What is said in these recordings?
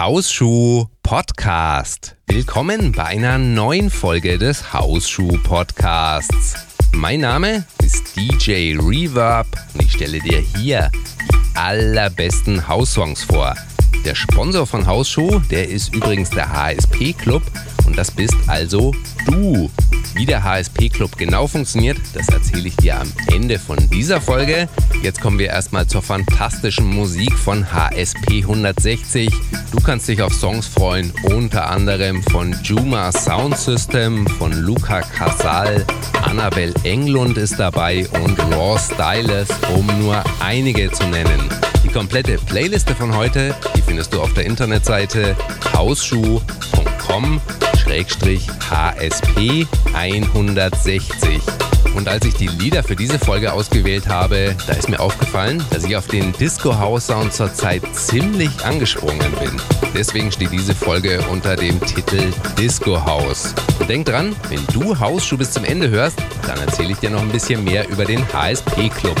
Hausschuh Podcast. Willkommen bei einer neuen Folge des Hausschuh Podcasts. Mein Name ist DJ Reverb und ich stelle dir hier die allerbesten Haussongs vor. Der Sponsor von Hausschuh, der ist übrigens der HSP Club und das bist also du. Wie der HSP Club genau funktioniert, das erzähle ich dir am Ende von dieser Folge. Jetzt kommen wir erstmal zur fantastischen Musik von HSP 160. Du kannst dich auf Songs freuen, unter anderem von Juma Sound System, von Luca Casal, Annabel Englund ist dabei und Raw Stylus, um nur einige zu nennen. Die komplette Playliste von heute, die findest du auf der Internetseite hausschuh.com HSP 160. Und als ich die Lieder für diese Folge ausgewählt habe, da ist mir aufgefallen, dass ich auf den Disco House Sound zurzeit ziemlich angesprungen bin. Deswegen steht diese Folge unter dem Titel Disco House. Und denk dran, wenn du Hausschuh bis zum Ende hörst, dann erzähle ich dir noch ein bisschen mehr über den HSP Club.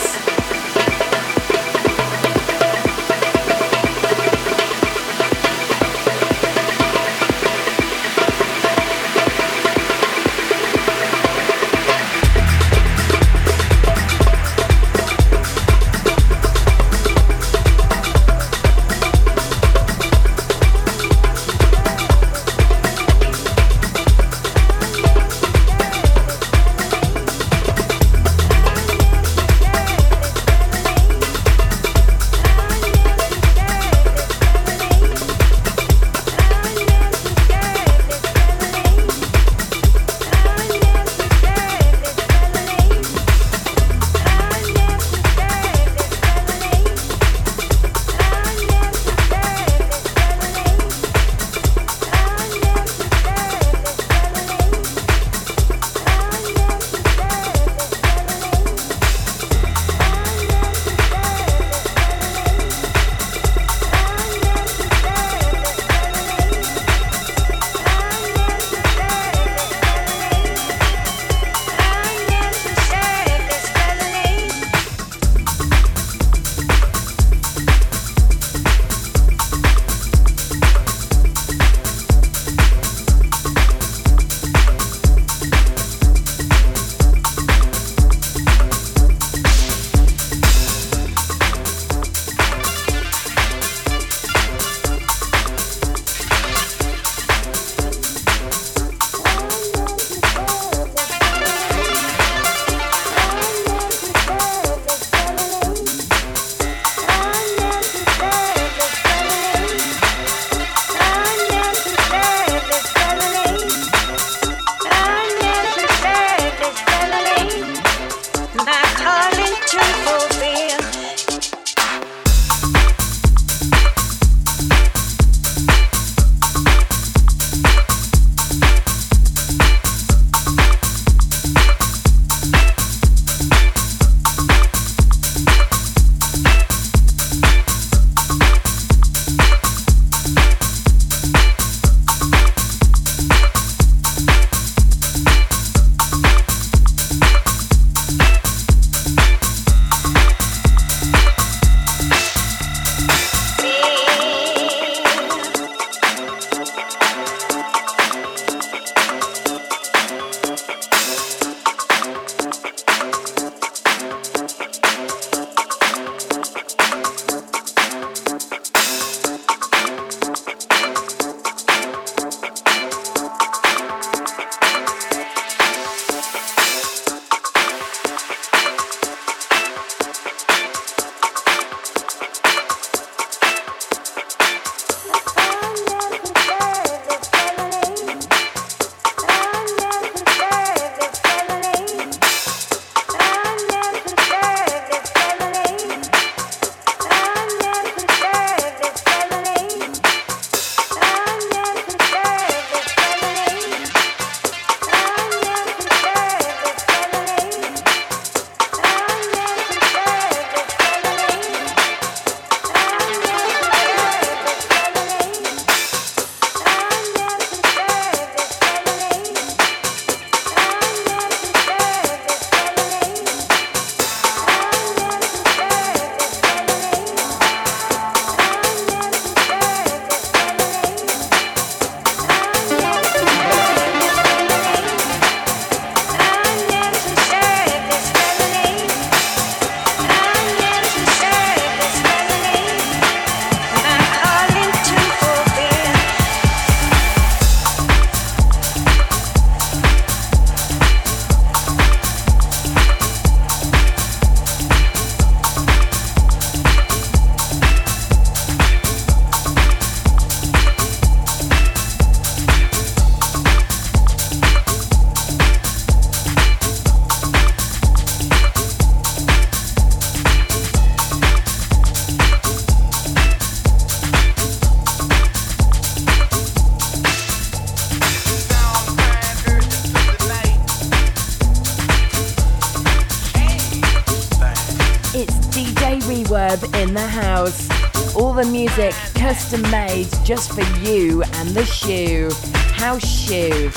Music custom made just for you and the shoe. House Shoe.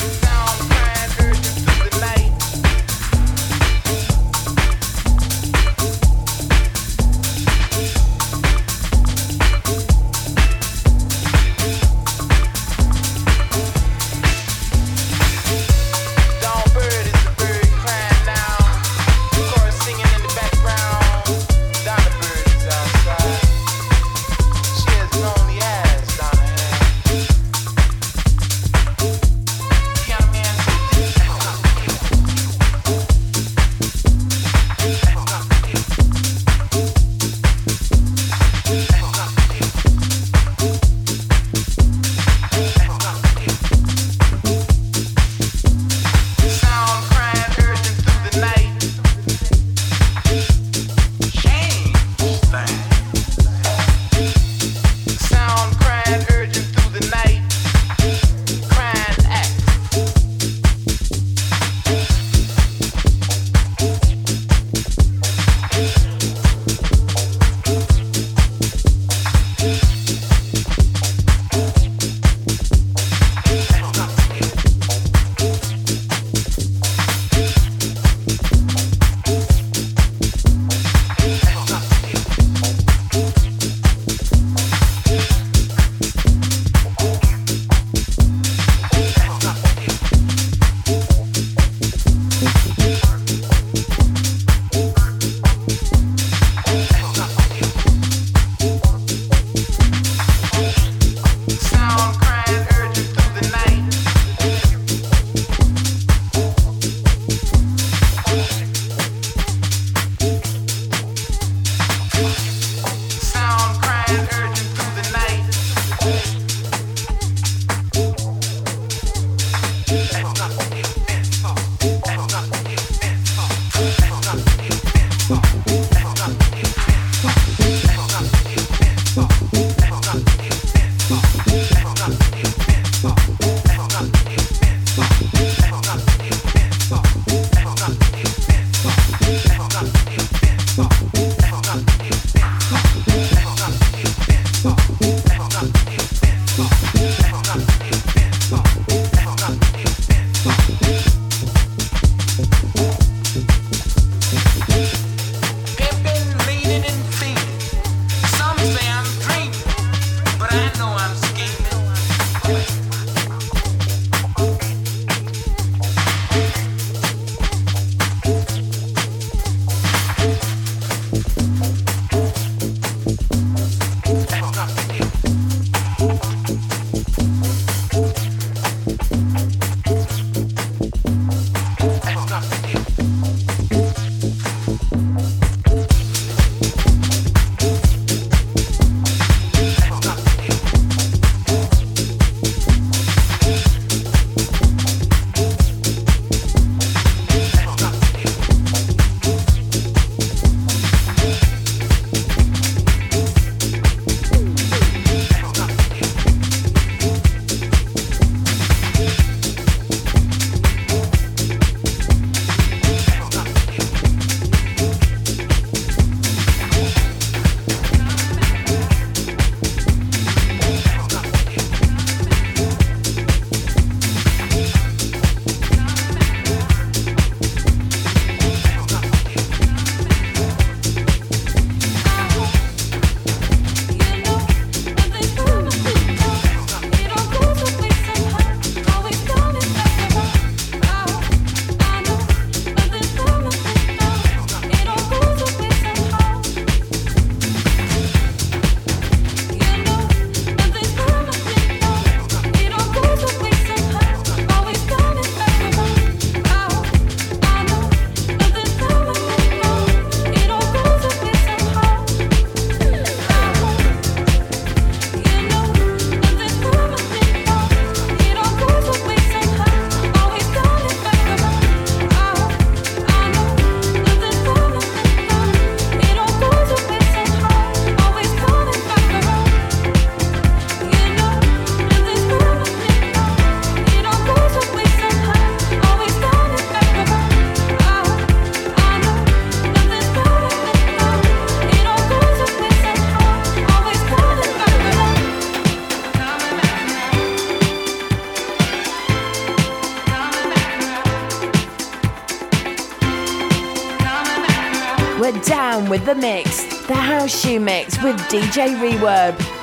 With DJ Reverb.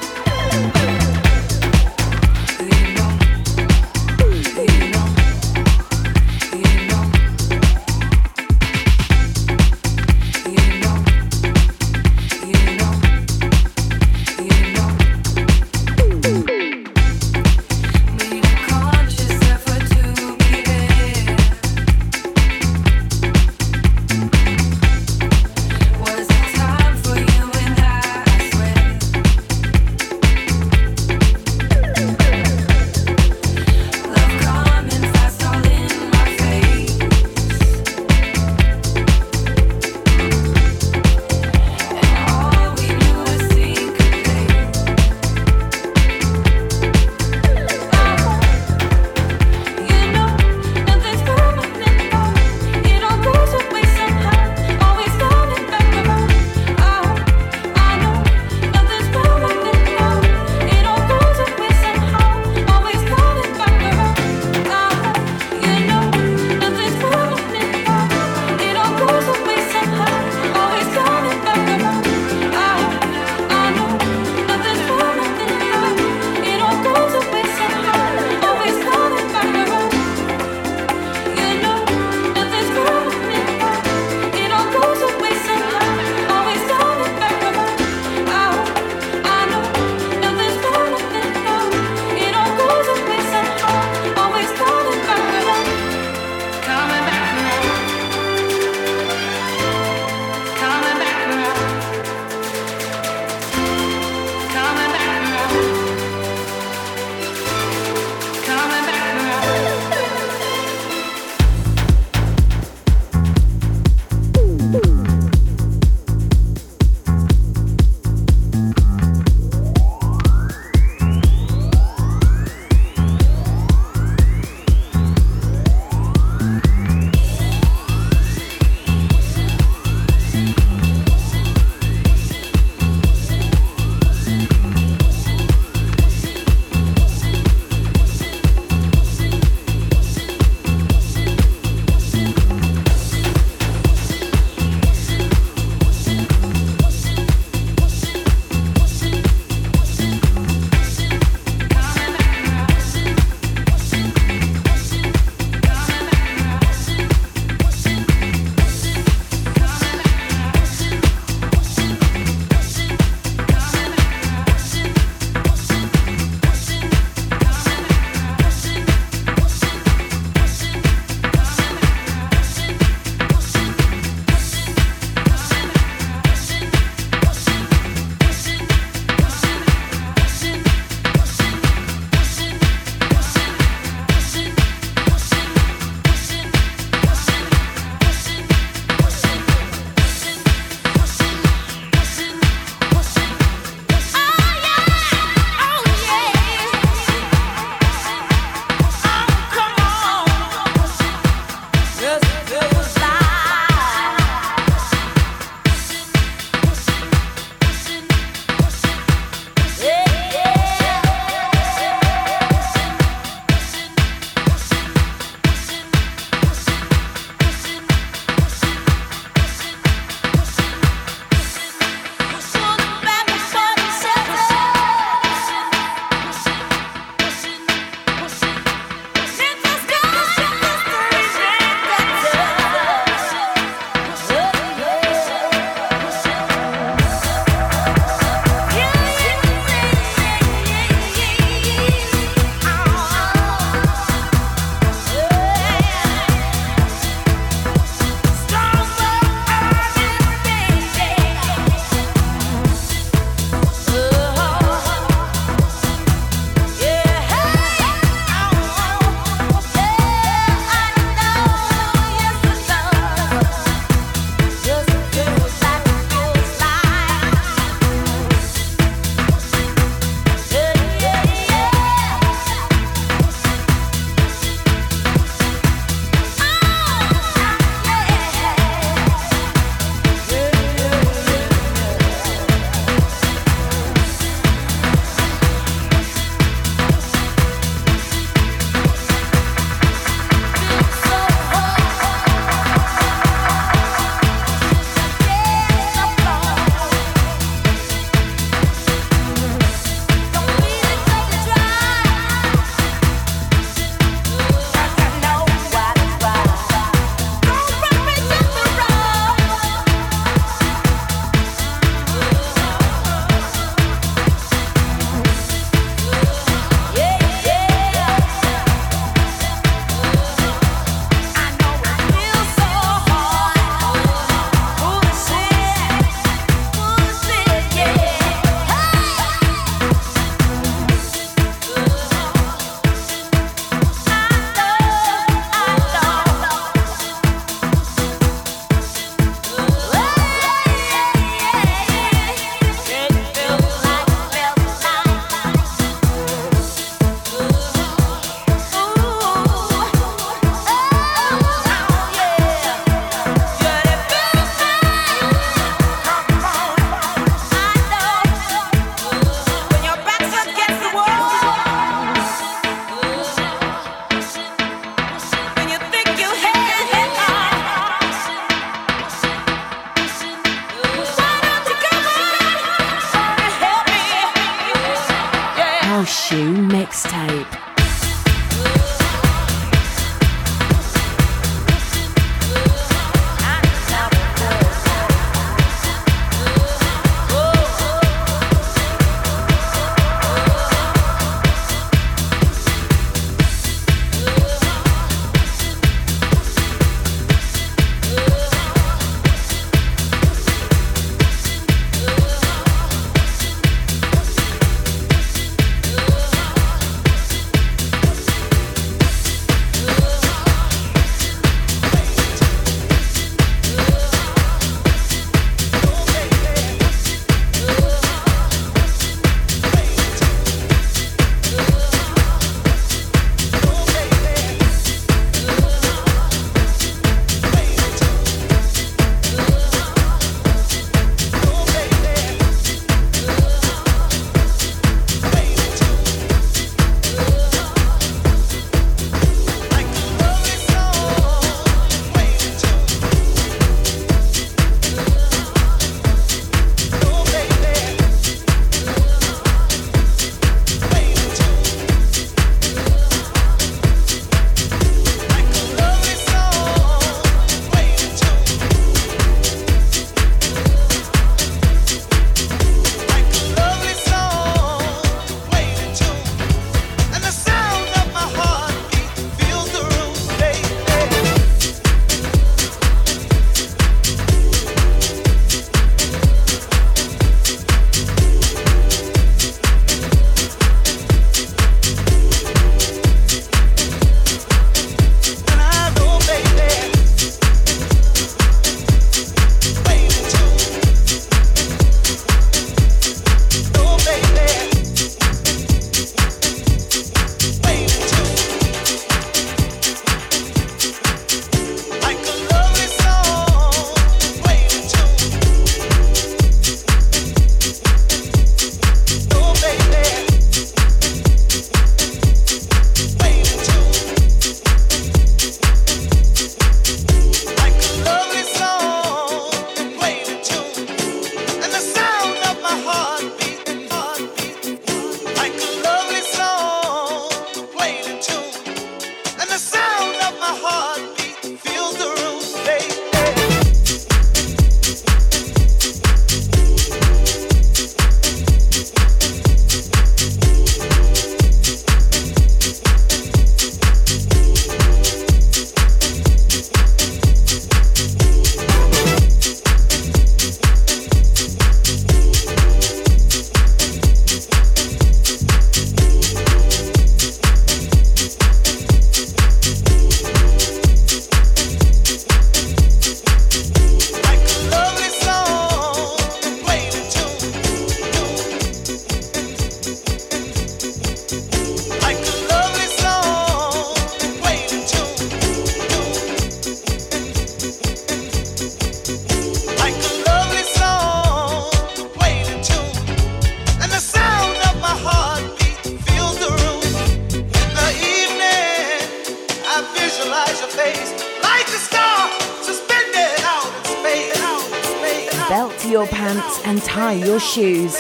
Your pants and tie your shoes.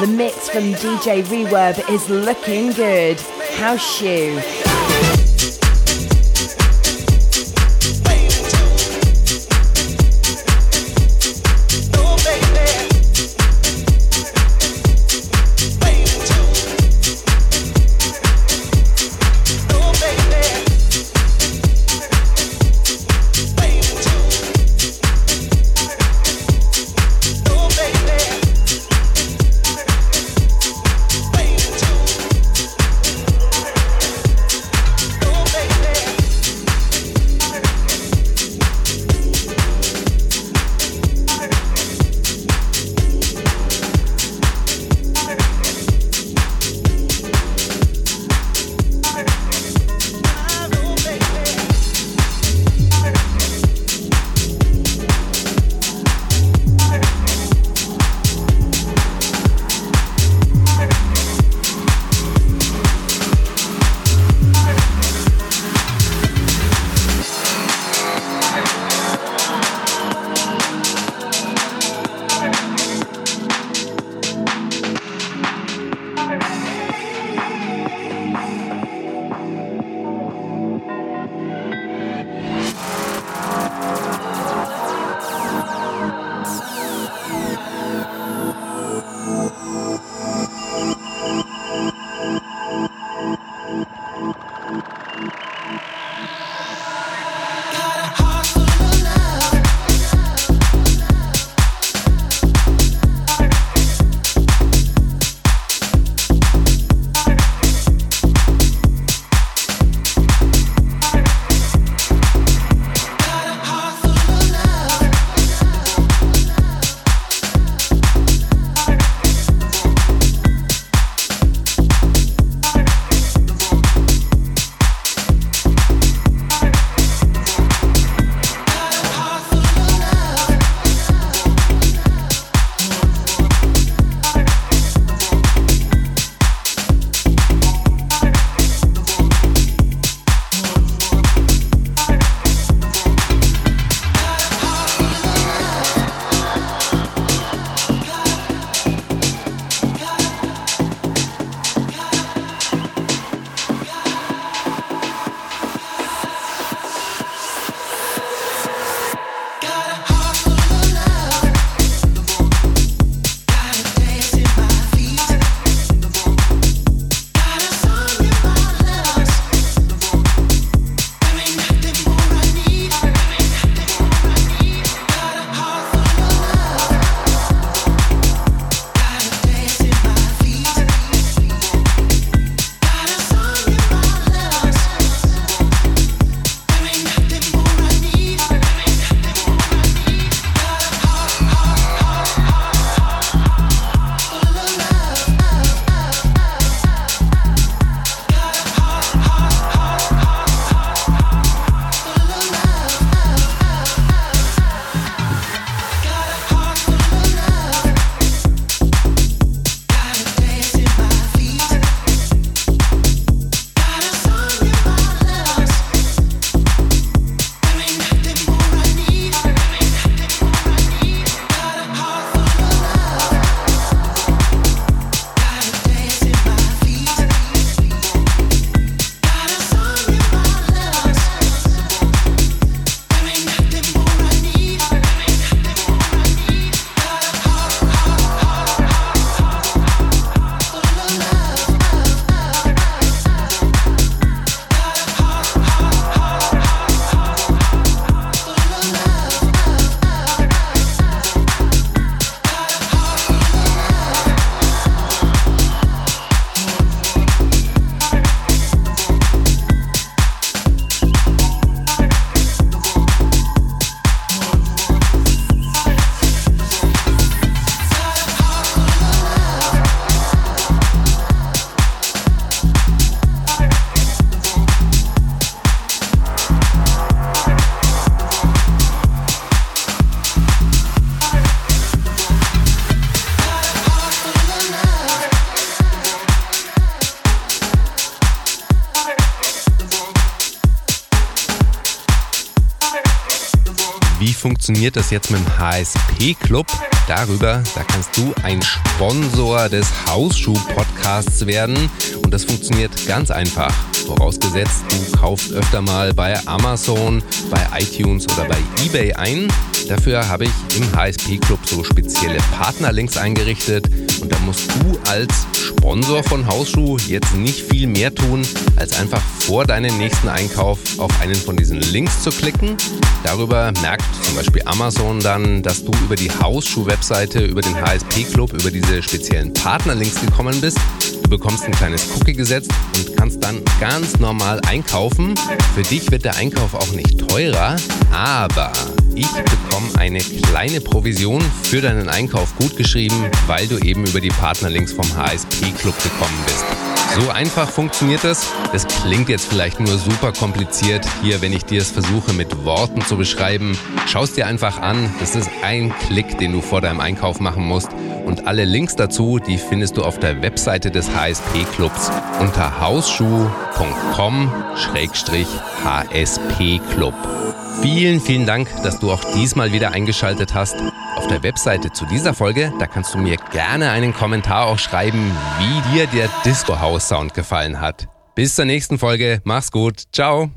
The mix from DJ Reverb is looking good. House Shoe. Funktioniert das jetzt mit dem HSP Club? darüber, da kannst du ein Sponsor des Hausschuh-Podcasts werden. Und das funktioniert ganz einfach. Vorausgesetzt, du kaufst öfter mal bei Amazon, bei iTunes oder bei eBay ein. Dafür habe ich im HSP Club so spezielle Partnerlinks eingerichtet und da musst du als Sponsor von Hausschuh jetzt nicht viel mehr tun, als einfach vor deinem nächsten Einkauf auf einen von diesen Links zu klicken. Darüber merkt zum Beispiel Amazon dann, dass du über die Hausschuh-Webseite, über den HSP Club, über diese speziellen Partnerlinks gekommen bist. Du bekommst ein kleines Cookie gesetzt und kannst dann ganz normal einkaufen. Für dich wird der Einkauf auch nicht teurer, aber ich bekomme eine kleine Provision für deinen Einkauf gut geschrieben, weil du eben über die Partnerlinks vom HSP Club gekommen bist. So einfach funktioniert das. Das klingt jetzt vielleicht nur super kompliziert hier, wenn ich dir es versuche mit Worten zu beschreiben. Schau es dir einfach an. Das ist ein Klick, den du vor deinem Einkauf machen musst. Und alle Links dazu, die findest du auf der Webseite des HSP Clubs unter hausschuh.com-hsp Club. Vielen, vielen Dank, dass du auch diesmal wieder eingeschaltet hast. Auf der Webseite zu dieser Folge, da kannst du mir gerne einen Kommentar auch schreiben, wie dir der Disco House Sound gefallen hat. Bis zur nächsten Folge, mach's gut, ciao.